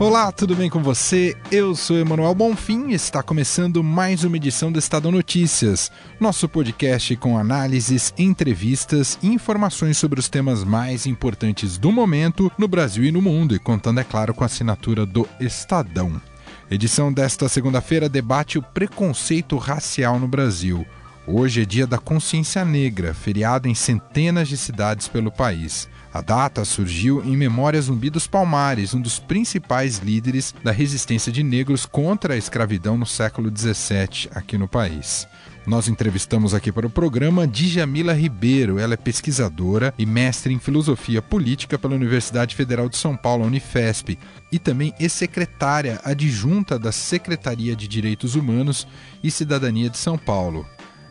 Olá, tudo bem com você? Eu sou Emanuel Bonfim e está começando mais uma edição do Estadão Notícias, nosso podcast com análises, entrevistas e informações sobre os temas mais importantes do momento no Brasil e no mundo, e contando, é claro, com a assinatura do Estadão. Edição desta segunda-feira debate o preconceito racial no Brasil. Hoje é dia da consciência negra, feriado em centenas de cidades pelo país. A data surgiu em memória Zumbi dos Palmares, um dos principais líderes da resistência de negros contra a escravidão no século XVII aqui no país. Nós entrevistamos aqui para o programa Djamila Ribeiro. Ela é pesquisadora e mestre em filosofia política pela Universidade Federal de São Paulo, Unifesp, e também ex-secretária adjunta da Secretaria de Direitos Humanos e Cidadania de São Paulo.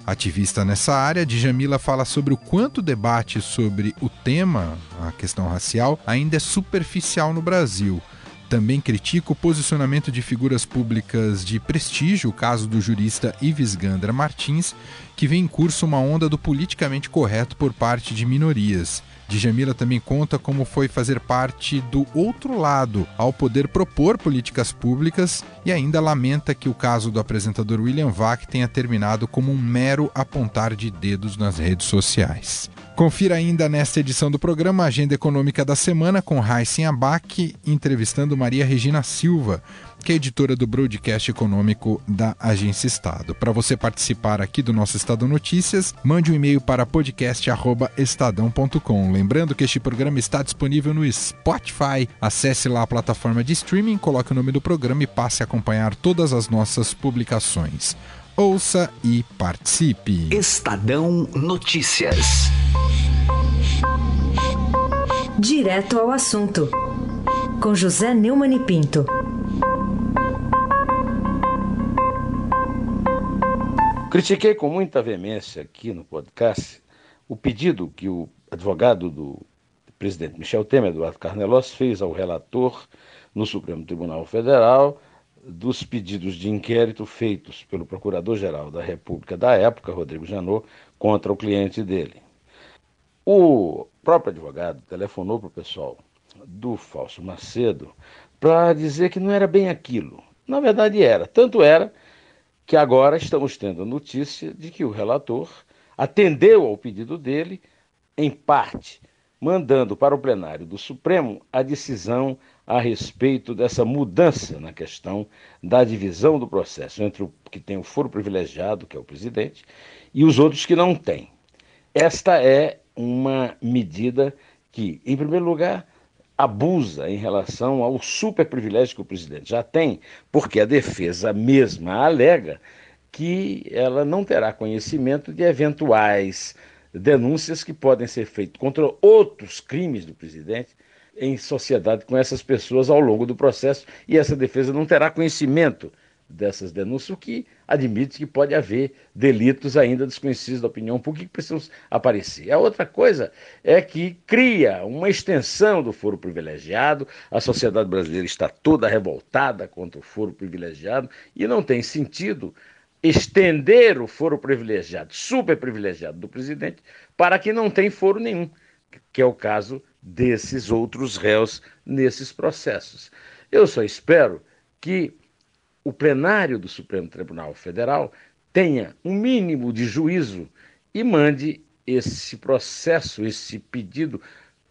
Ativista nessa área, Djamila fala sobre o quanto o debate sobre o tema, a questão racial, ainda é superficial no Brasil. Também critica o posicionamento de figuras públicas de prestígio, o caso do jurista Ives Gandra Martins, que vem em curso uma onda do politicamente correto por parte de minorias. Djamila também conta como foi fazer parte do outro lado ao poder propor políticas públicas e ainda lamenta que o caso do apresentador William Vac tenha terminado como um mero apontar de dedos nas redes sociais. Confira ainda nesta edição do programa a Agenda Econômica da Semana com Raíssen Abac entrevistando Maria Regina Silva, que é editora do broadcast econômico da Agência Estado. Para você participar aqui do nosso Estado Notícias, mande um e-mail para podcast@estadão.com. Lembrando que este programa está disponível no Spotify. Acesse lá a plataforma de streaming, coloque o nome do programa e passe a acompanhar todas as nossas publicações. Ouça e participe. Estadão Notícias. Direto ao assunto. Com José Neumann e Pinto. Critiquei com muita veemência aqui no podcast o pedido que o advogado do presidente Michel Temer, Eduardo Carnelos, fez ao relator no Supremo Tribunal Federal dos pedidos de inquérito feitos pelo Procurador-Geral da República da época, Rodrigo Janot, contra o cliente dele. O próprio advogado telefonou para o pessoal do Falso Macedo para dizer que não era bem aquilo. Na verdade era. Tanto era que agora estamos tendo a notícia de que o relator atendeu ao pedido dele, em parte, mandando para o plenário do Supremo a decisão a respeito dessa mudança na questão da divisão do processo entre o que tem o foro privilegiado, que é o presidente, e os outros que não têm. Esta é uma medida que, em primeiro lugar, abusa em relação ao super privilégio que o presidente já tem, porque a defesa mesma alega que ela não terá conhecimento de eventuais denúncias que podem ser feitas contra outros crimes do presidente em sociedade com essas pessoas ao longo do processo e essa defesa não terá conhecimento dessas denúncias, o que admite que pode haver delitos ainda desconhecidos da opinião pública que precisam aparecer. A outra coisa é que cria uma extensão do foro privilegiado, a sociedade brasileira está toda revoltada contra o foro privilegiado e não tem sentido estender o foro privilegiado, super privilegiado do presidente, para que não tem foro nenhum, que é o caso desses outros réus nesses processos. Eu só espero que o plenário do Supremo Tribunal Federal tenha um mínimo de juízo e mande esse processo, esse pedido,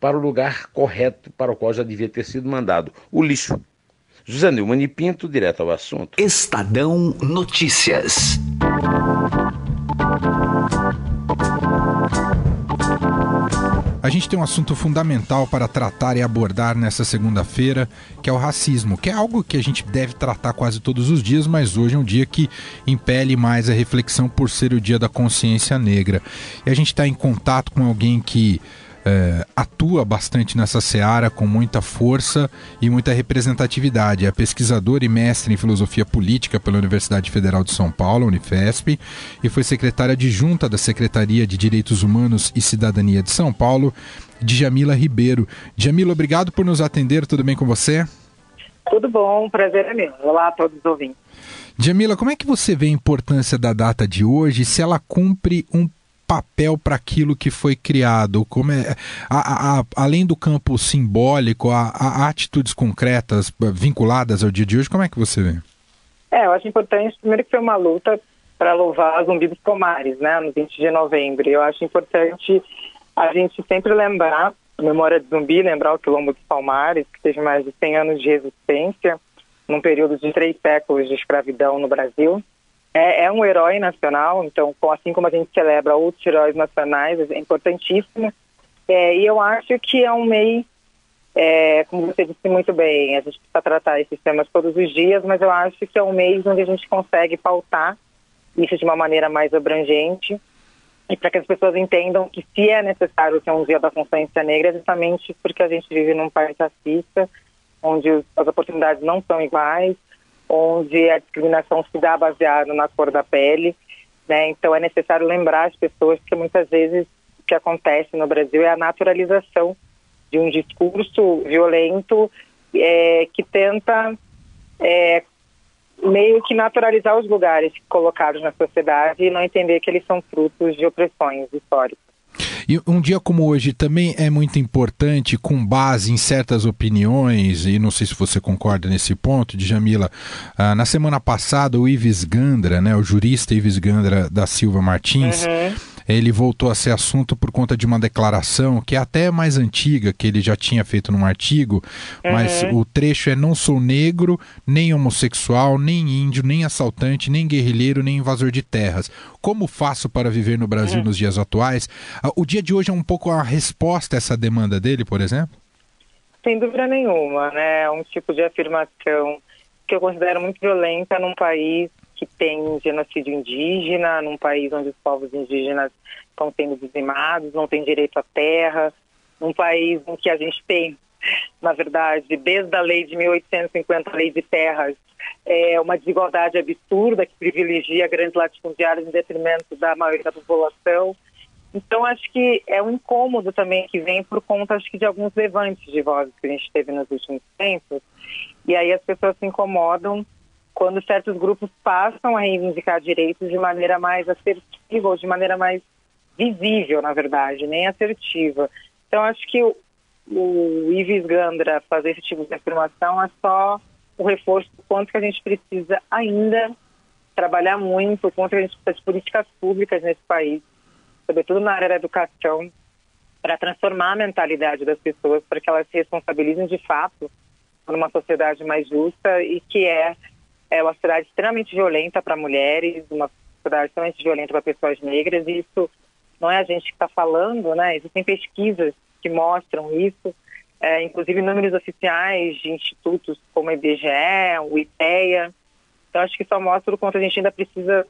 para o lugar correto para o qual já devia ter sido mandado o lixo. José Neumann e Pinto, direto ao assunto. Estadão Notícias. A gente tem um assunto fundamental para tratar e abordar nessa segunda-feira, que é o racismo, que é algo que a gente deve tratar quase todos os dias, mas hoje é um dia que impele mais a reflexão por ser o dia da consciência negra. E a gente está em contato com alguém que é, atua bastante nessa seara com muita força e muita representatividade. É pesquisador e mestre em filosofia política pela Universidade Federal de São Paulo, Unifesp, e foi secretária adjunta da Secretaria de Direitos Humanos e Cidadania de São Paulo Djamila Ribeiro. Djamila, obrigado por nos atender, tudo bem com você? Tudo bom, prazer é meu. Olá a todos os ouvintes. Jamila, como é que você vê a importância da data de hoje, se ela cumpre um papel para aquilo que foi criado? Como é, a, a, além do campo simbólico, a, atitudes concretas vinculadas ao dia de hoje, como é que você vê? É, eu acho importante, primeiro que foi uma luta para louvar Zumbi dos Pomares, né, no 20 de novembro. Eu acho importante a gente sempre lembrar, memória de Zumbi, lembrar o Quilombo dos Palmares, que teve mais de 100 anos de resistência, num período de três séculos de escravidão no Brasil. É, é, um herói nacional, então, assim como a gente celebra outros heróis nacionais, é importantíssimo. É, e eu acho que é um mês, é, como você disse muito bem, a gente precisa tratar esses temas todos os dias, mas eu acho que é um mês onde a gente consegue pautar isso de uma maneira mais abrangente e para que as pessoas entendam que se é necessário ter um dia da consciência negra é justamente porque a gente vive num país racista, onde as oportunidades não são iguais, onde a discriminação se dá baseada na cor da pele, né? Então é necessário lembrar as pessoas que muitas vezes o que acontece no Brasil é a naturalização de um discurso violento é, que tenta é, meio que naturalizar os lugares colocados na sociedade e não entender que eles são frutos de opressões históricas. E um dia como hoje também é muito importante, com base em certas opiniões, e não sei se você concorda nesse ponto, Djamila. Ah, na semana passada, o Ives Gandra, né, o jurista Ives Gandra da Silva Martins, uhum ele voltou a ser assunto por conta de uma declaração que é até mais antiga, que ele já tinha feito num artigo, uhum. mas o trecho é não sou negro, nem homossexual, nem índio, nem assaltante, nem guerrilheiro, nem invasor de terras. Como faço para viver no Brasil uhum. nos dias atuais? Ah, o dia de hoje é um pouco a resposta a essa demanda dele, por exemplo? Sem dúvida nenhuma, né? É um tipo de afirmação que eu considero muito violenta num país tem genocídio indígena, num país onde os povos indígenas estão sendo dizimados, não tem direito à terra, num país em que a gente tem, na verdade, desde a lei de 1850, a lei de terras, é uma desigualdade absurda que privilegia grandes latifundiários em detrimento da maioria da população. Então, acho que é um incômodo também que vem por conta, acho que, de alguns levantes de vozes que a gente teve nos últimos tempos. E aí as pessoas se incomodam quando certos grupos passam a reivindicar direitos de maneira mais assertiva ou de maneira mais visível, na verdade, nem assertiva. Então, acho que o, o Ives Gandra fazer esse tipo de afirmação é só o reforço do quanto que a gente precisa ainda trabalhar muito, o quanto que a gente precisa de políticas públicas nesse país, sobretudo na área da educação, para transformar a mentalidade das pessoas, para que elas se responsabilizem de fato por uma sociedade mais justa e que é é uma sociedade extremamente violenta para mulheres, uma sociedade extremamente violenta para pessoas negras, e isso não é a gente que está falando, né? Existem pesquisas que mostram isso, é, inclusive números oficiais de institutos como o IBGE, o IPEA. Então, acho que só mostra o quanto a gente ainda precisa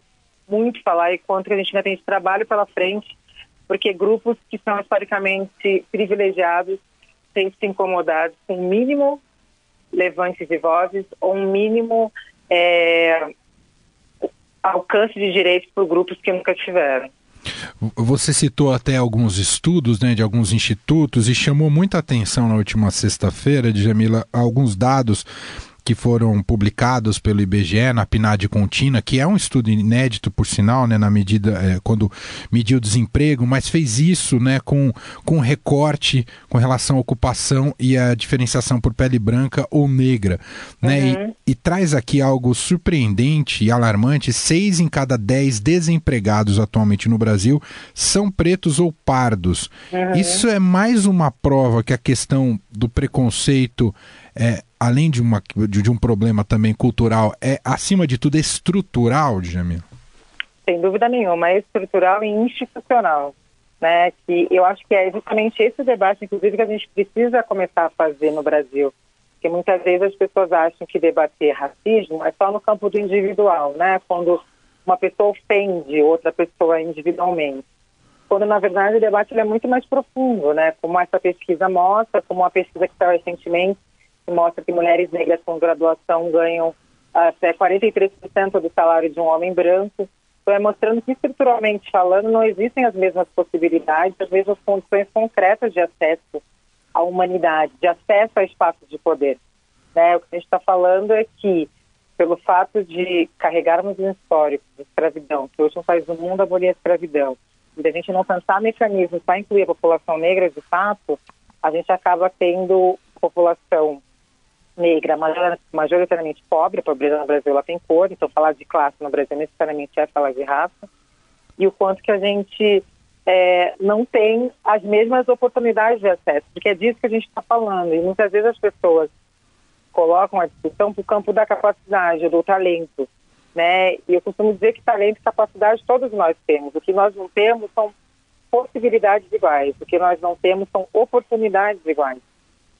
muito falar e quanto a gente ainda tem de trabalho pela frente, porque grupos que são historicamente privilegiados têm se incomodado com o mínimo levantes de vozes ou um mínimo é, alcance de direitos por grupos que nunca tiveram. Você citou até alguns estudos né, de alguns institutos e chamou muita atenção na última sexta-feira, Djamila, alguns dados que foram publicados pelo IBGE na PNAD contínua, que é um estudo inédito, por sinal, né, na medida é, quando mediu o desemprego, mas fez isso né, com, com recorte com relação à ocupação e a diferenciação por pele branca ou negra. Né, uhum. e, e, traz aqui algo surpreendente e alarmante: seis em cada dez desempregados atualmente no Brasil são pretos ou pardos. Uhum. Isso é mais uma prova que a questão do preconceito é, além de, uma, de, de, um problema também cultural, é acima de tudo estrutural, Djamil? Sem dúvida nenhuma, é estrutural e institucional. Né, que eu acho que é justamente esse debate, inclusive, que a gente precisa começar a fazer no Brasil. Porque muitas vezes as pessoas acham que debater racismo é só no campo do individual, né? Quando uma pessoa ofende outra pessoa individualmente. Quando, na verdade, o debate é muito mais profundo, né? Como essa pesquisa mostra, como uma pesquisa que saiu recentemente que mostra que mulheres negras com graduação ganham até 43% do salário de um homem branco. Então, é mostrando que, estruturalmente falando, não existem as mesmas possibilidades, as mesmas condições concretas de acesso à humanidade, de acesso a espaços de poder. Né? O que a gente está falando é que, pelo fato de carregarmos um histórico de escravidão, que hoje um país do mundo abolir a escravidão, e a gente não pensar mecanismos para incluir a população negra de fato, a gente acaba tendo população negra majoritariamente pobre, a pobreza no Brasil ela tem cor, então falar de classe no Brasil necessariamente é falar de raça, e o quanto que a gente é, não tem as mesmas oportunidades de acesso, porque é disso que a gente está falando, e muitas vezes as pessoas colocam a discussão para o campo da capacidade, do talento, né? E eu costumo dizer que talento e capacidade todos nós temos. O que nós não temos são possibilidades iguais. O que nós não temos são oportunidades iguais.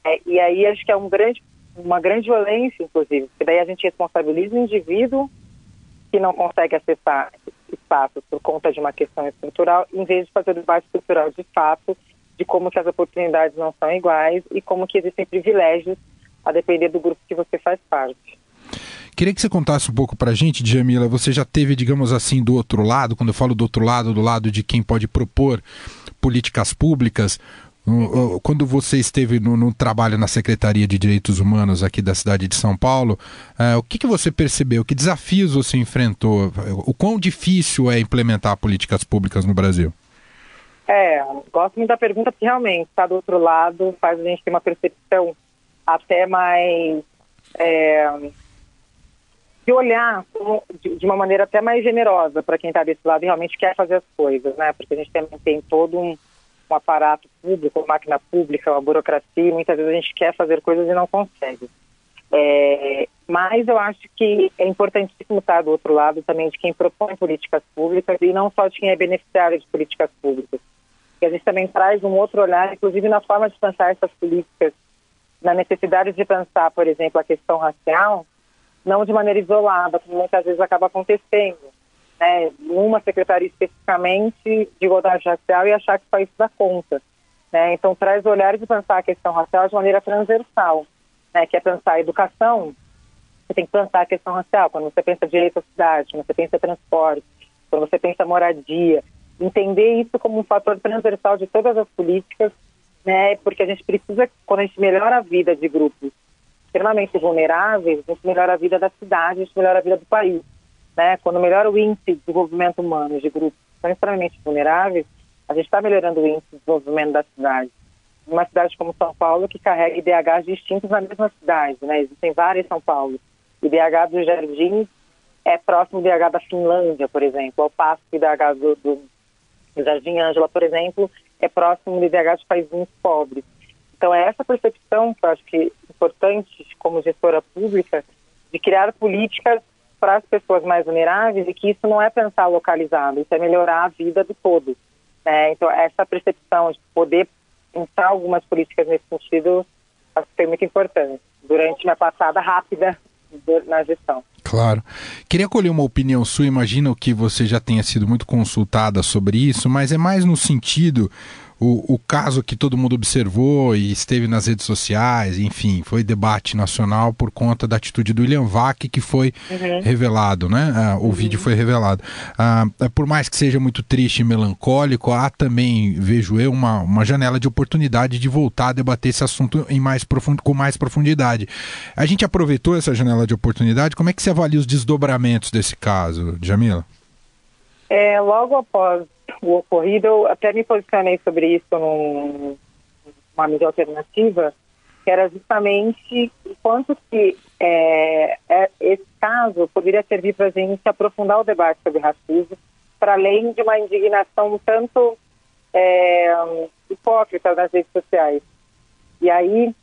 É, e aí acho que é um grande uma grande violência, inclusive, porque daí a gente responsabiliza o indivíduo que não consegue acessar espaços por conta de uma questão estrutural, em vez de fazer o debate estrutural de fato de como que as oportunidades não são iguais e como que existem privilégios a depender do grupo que você faz parte. Queria que você contasse um pouco para a gente, Jamila. Você já teve, digamos assim, do outro lado, quando eu falo do outro lado, do lado de quem pode propor políticas públicas, quando você esteve no, no, trabalho na Secretaria de Direitos Humanos aqui da cidade de São Paulo, uh, o que, que você percebeu? Que desafios você enfrentou? O quão difícil é implementar políticas públicas no Brasil? É, gosto muito da pergunta, porque realmente está do outro lado, faz a gente ter uma percepção até mais. É, de olhar de, uma maneira até mais generosa para quem está desse lado e realmente quer fazer as coisas, né? Porque a gente também tem todo um um aparato público, uma máquina pública, uma burocracia, muitas vezes a gente quer fazer coisas e não consegue. É, mas eu acho que é importantíssimo estar do outro lado também de quem propõe políticas públicas e não só de quem é beneficiário de políticas públicas. E a gente também traz um outro olhar, inclusive na forma de pensar essas políticas, na necessidade de pensar, por exemplo, a questão racial, não de maneira isolada, como muitas vezes acaba acontecendo né, numa secretaria especificamente de igualdade racial e achar que só isso dá conta. Né? Então, traz olhares de pensar a questão racial de maneira transversal, né, que é pensar a educação, você tem que pensar a questão racial. Quando você pensa direito à cidade, quando você pensa transporte, quando você pensa moradia, entender isso como um fator transversal de todas as políticas, né, porque a gente precisa, quando a gente melhora a vida de grupos extremamente vulneráveis, a gente melhora a vida da cidade, a gente melhora a vida do país. Né? Quando melhora o índice de desenvolvimento humano de grupos que são extremamente vulneráveis, a gente está melhorando o índice de desenvolvimento da cidade. Uma cidade como São Paulo, que carrega IDHs distintos na mesma cidade, né? existem várias São Paulo. IDH do Jardim é próximo do IDH da Finlândia, por exemplo, ao passo que o IDH do, do Jardim Ângela, por exemplo, é próximo do IDH de países pobres. Então, é essa percepção que eu acho que é importante, como gestora pública, de criar políticas para as pessoas mais vulneráveis e que isso não é pensar localizado, isso é melhorar a vida do todo. Né? Então, essa percepção de poder pensar algumas políticas nesse sentido foi muito importante durante minha passada rápida na gestão. Claro. Queria colher uma opinião sua, imagino que você já tenha sido muito consultada sobre isso, mas é mais no sentido o, o caso que todo mundo observou e esteve nas redes sociais, enfim, foi debate nacional por conta da atitude do William Vac, que foi uhum. revelado, né? Ah, o uhum. vídeo foi revelado. Ah, por mais que seja muito triste e melancólico, há também, vejo eu, uma, uma janela de oportunidade de voltar a debater esse assunto em mais profundo, com mais profundidade. A gente aproveitou essa janela de oportunidade, como é que se avalia os desdobramentos desse caso, Jamila? É, logo após o ocorrido, eu até me posicionei sobre isso num, numa mídia alternativa, que era justamente o quanto que é, é, esse caso poderia servir para a gente aprofundar o debate sobre racismo, para além de uma indignação tanto é, hipócrita nas redes sociais. E aí,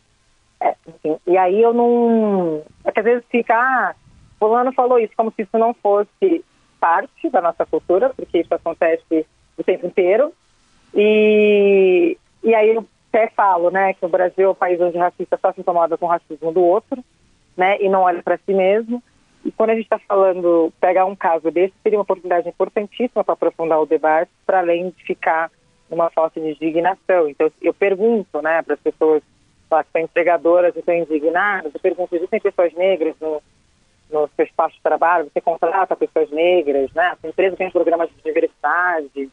é, enfim, e aí eu não. É que às vezes fica, ah, fulano falou isso, como se isso não fosse parte da nossa cultura, porque isso acontece o tempo inteiro. E, e aí eu até falo, né, que o Brasil é o país onde o racista só se incomoda com o racismo do outro, né, e não olha para si mesmo. E quando a gente está falando, pegar um caso desse, seria uma oportunidade importantíssima para aprofundar o debate, para além de ficar uma falta de indignação. Então, eu pergunto, né, para as pessoas lá, que são empregadoras e estão indignadas, eu pergunto, existem pessoas negras no, no seu espaço de trabalho, você contrata pessoas negras, né? A empresa tem programas de diversidade.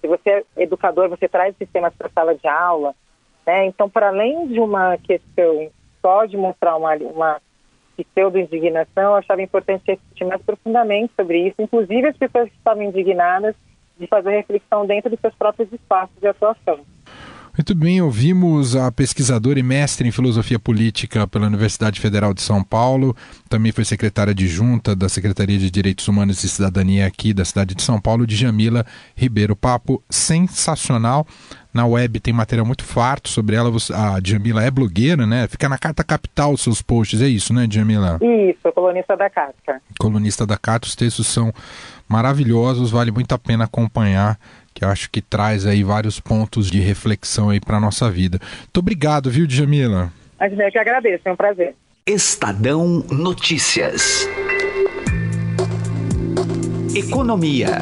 Se você é educador, você traz sistemas para a sala de aula. Né? Então, para além de uma questão só de mostrar uma, uma pseudo-indignação, eu achava importante refletir mais profundamente sobre isso, inclusive as pessoas que estavam indignadas de fazer reflexão dentro dos seus próprios espaços de atuação. Muito bem, ouvimos a pesquisadora e mestre em filosofia política pela Universidade Federal de São Paulo, também foi secretária adjunta da Secretaria de Direitos Humanos e Cidadania aqui da cidade de São Paulo, Djamila Ribeiro. Papo sensacional. Na web tem material muito farto sobre ela. A Djamila é blogueira, né? Fica na Carta Capital os seus posts, é isso, né, Djamila? Isso, colunista da Carta. Colunista da Carta, os textos são maravilhosos, vale muito a pena acompanhar que eu acho que traz aí vários pontos de reflexão aí para nossa vida. Muito obrigado, viu, Djamila? Eu que agradeço, é um prazer. Estadão Notícias. Economia.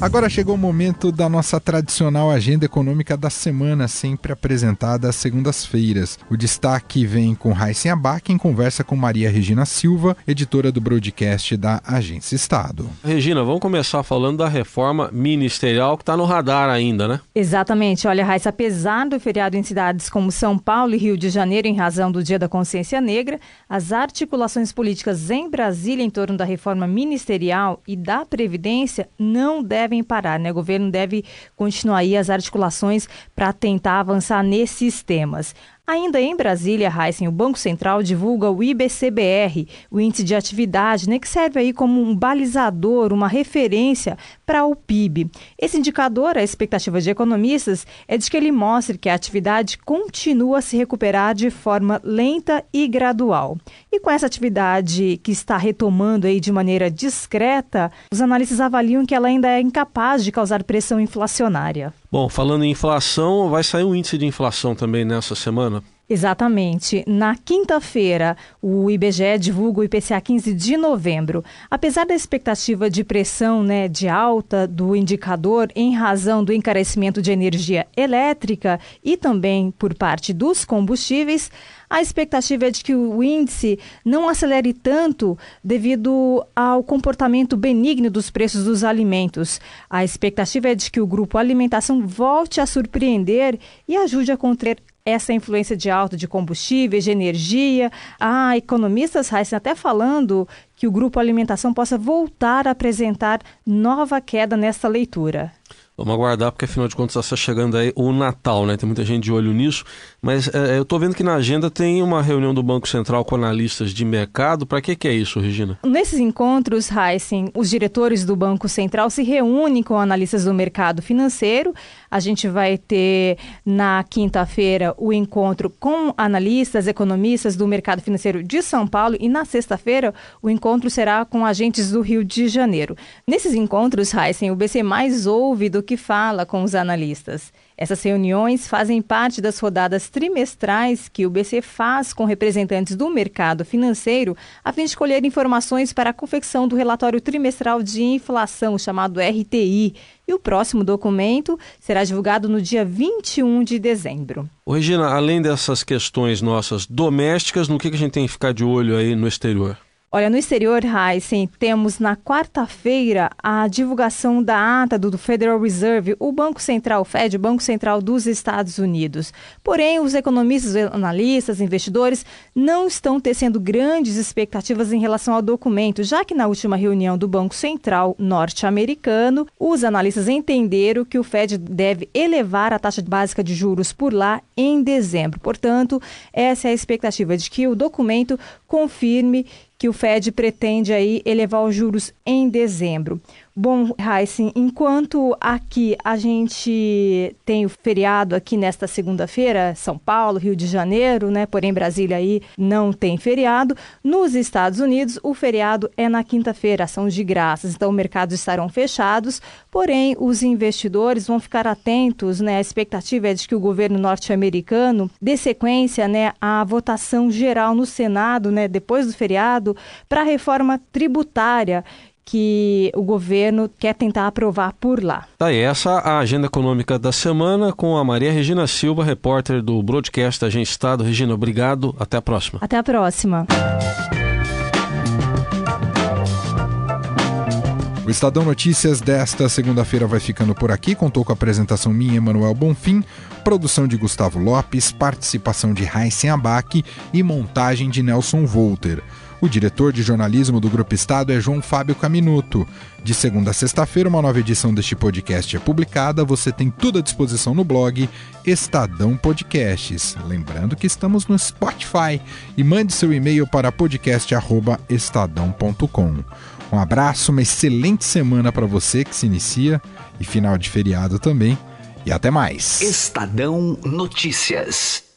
Agora chegou o momento da nossa tradicional agenda econômica da semana, sempre apresentada às segundas-feiras. O destaque vem com Raíssen Abac em conversa com Maria Regina Silva, editora do broadcast da Agência Estado. Regina, vamos começar falando da reforma ministerial que está no radar ainda, né? Exatamente. Olha, Raíssa, apesar do feriado em cidades como São Paulo e Rio de Janeiro em razão do Dia da Consciência Negra, as articulações políticas em Brasília em torno da reforma ministerial e da Previdência não devem devem parar, né? O governo deve continuar aí as articulações para tentar avançar nesses temas. Ainda em Brasília, Heisen, o Banco Central divulga o IBCBR, o índice de atividade, né, que serve aí como um balizador, uma referência para o PIB. Esse indicador, a expectativa de economistas, é de que ele mostre que a atividade continua a se recuperar de forma lenta e gradual. E com essa atividade que está retomando aí de maneira discreta, os analistas avaliam que ela ainda é incapaz de causar pressão inflacionária. Bom, falando em inflação, vai sair um índice de inflação também nessa semana? Exatamente. Na quinta-feira, o IBGE divulga o IPCA 15 de novembro. Apesar da expectativa de pressão né, de alta do indicador em razão do encarecimento de energia elétrica e também por parte dos combustíveis, a expectativa é de que o índice não acelere tanto devido ao comportamento benigno dos preços dos alimentos. A expectativa é de que o grupo alimentação volte a surpreender e ajude a conter essa influência de alta de combustíveis, de energia. Há economistas, Heisen, até falando que o grupo alimentação possa voltar a apresentar nova queda nesta leitura. Vamos aguardar, porque afinal de contas está chegando aí o Natal, né? Tem muita gente de olho nisso. Mas é, eu estou vendo que na agenda tem uma reunião do Banco Central com analistas de mercado. Para que, que é isso, Regina? Nesses encontros, Heisen, os diretores do Banco Central se reúnem com analistas do mercado financeiro. A gente vai ter na quinta-feira o encontro com analistas, economistas do mercado financeiro de São Paulo e na sexta-feira o encontro será com agentes do Rio de Janeiro. Nesses encontros, Heisen, o BC mais ouve do que fala com os analistas. Essas reuniões fazem parte das rodadas trimestrais que o BC faz com representantes do mercado financeiro a fim de colher informações para a confecção do relatório trimestral de inflação, chamado RTI. E o próximo documento será divulgado no dia 21 de dezembro. Ô, Regina, além dessas questões nossas domésticas, no que a gente tem que ficar de olho aí no exterior? Olha, no exterior, Heisen, temos na quarta-feira a divulgação da ata do Federal Reserve, o Banco Central, Fed, o Banco Central dos Estados Unidos. Porém, os economistas, analistas, investidores não estão tecendo grandes expectativas em relação ao documento, já que na última reunião do Banco Central norte-americano, os analistas entenderam que o Fed deve elevar a taxa básica de juros por lá em dezembro. Portanto, essa é a expectativa de que o documento confirme que o Fed pretende aí elevar os juros em dezembro. Bom, Heisen, enquanto aqui a gente tem o feriado aqui nesta segunda-feira, São Paulo, Rio de Janeiro, né? Porém Brasília aí não tem feriado. Nos Estados Unidos, o feriado é na quinta-feira, são de graças, então mercados estarão fechados. Porém, os investidores vão ficar atentos, né? A expectativa é de que o governo norte-americano dê sequência, né, à votação geral no Senado, né, depois do feriado, para a reforma tributária que o governo quer tentar aprovar por lá. Tá aí, essa a agenda econômica da semana com a Maria Regina Silva, repórter do broadcast da Agência Estado. Regina, obrigado. Até a próxima. Até a próxima. O Estadão Notícias desta segunda-feira vai ficando por aqui. Contou com a apresentação minha, Emanuel Bonfim, produção de Gustavo Lopes, participação de Heisen Abac e montagem de Nelson Volter. O diretor de jornalismo do Grupo Estado é João Fábio Caminuto. De segunda a sexta-feira, uma nova edição deste podcast é publicada. Você tem tudo à disposição no blog Estadão Podcasts. Lembrando que estamos no Spotify e mande seu e-mail para podcast@estadão.com. Um abraço, uma excelente semana para você que se inicia e final de feriado também. E até mais. Estadão Notícias.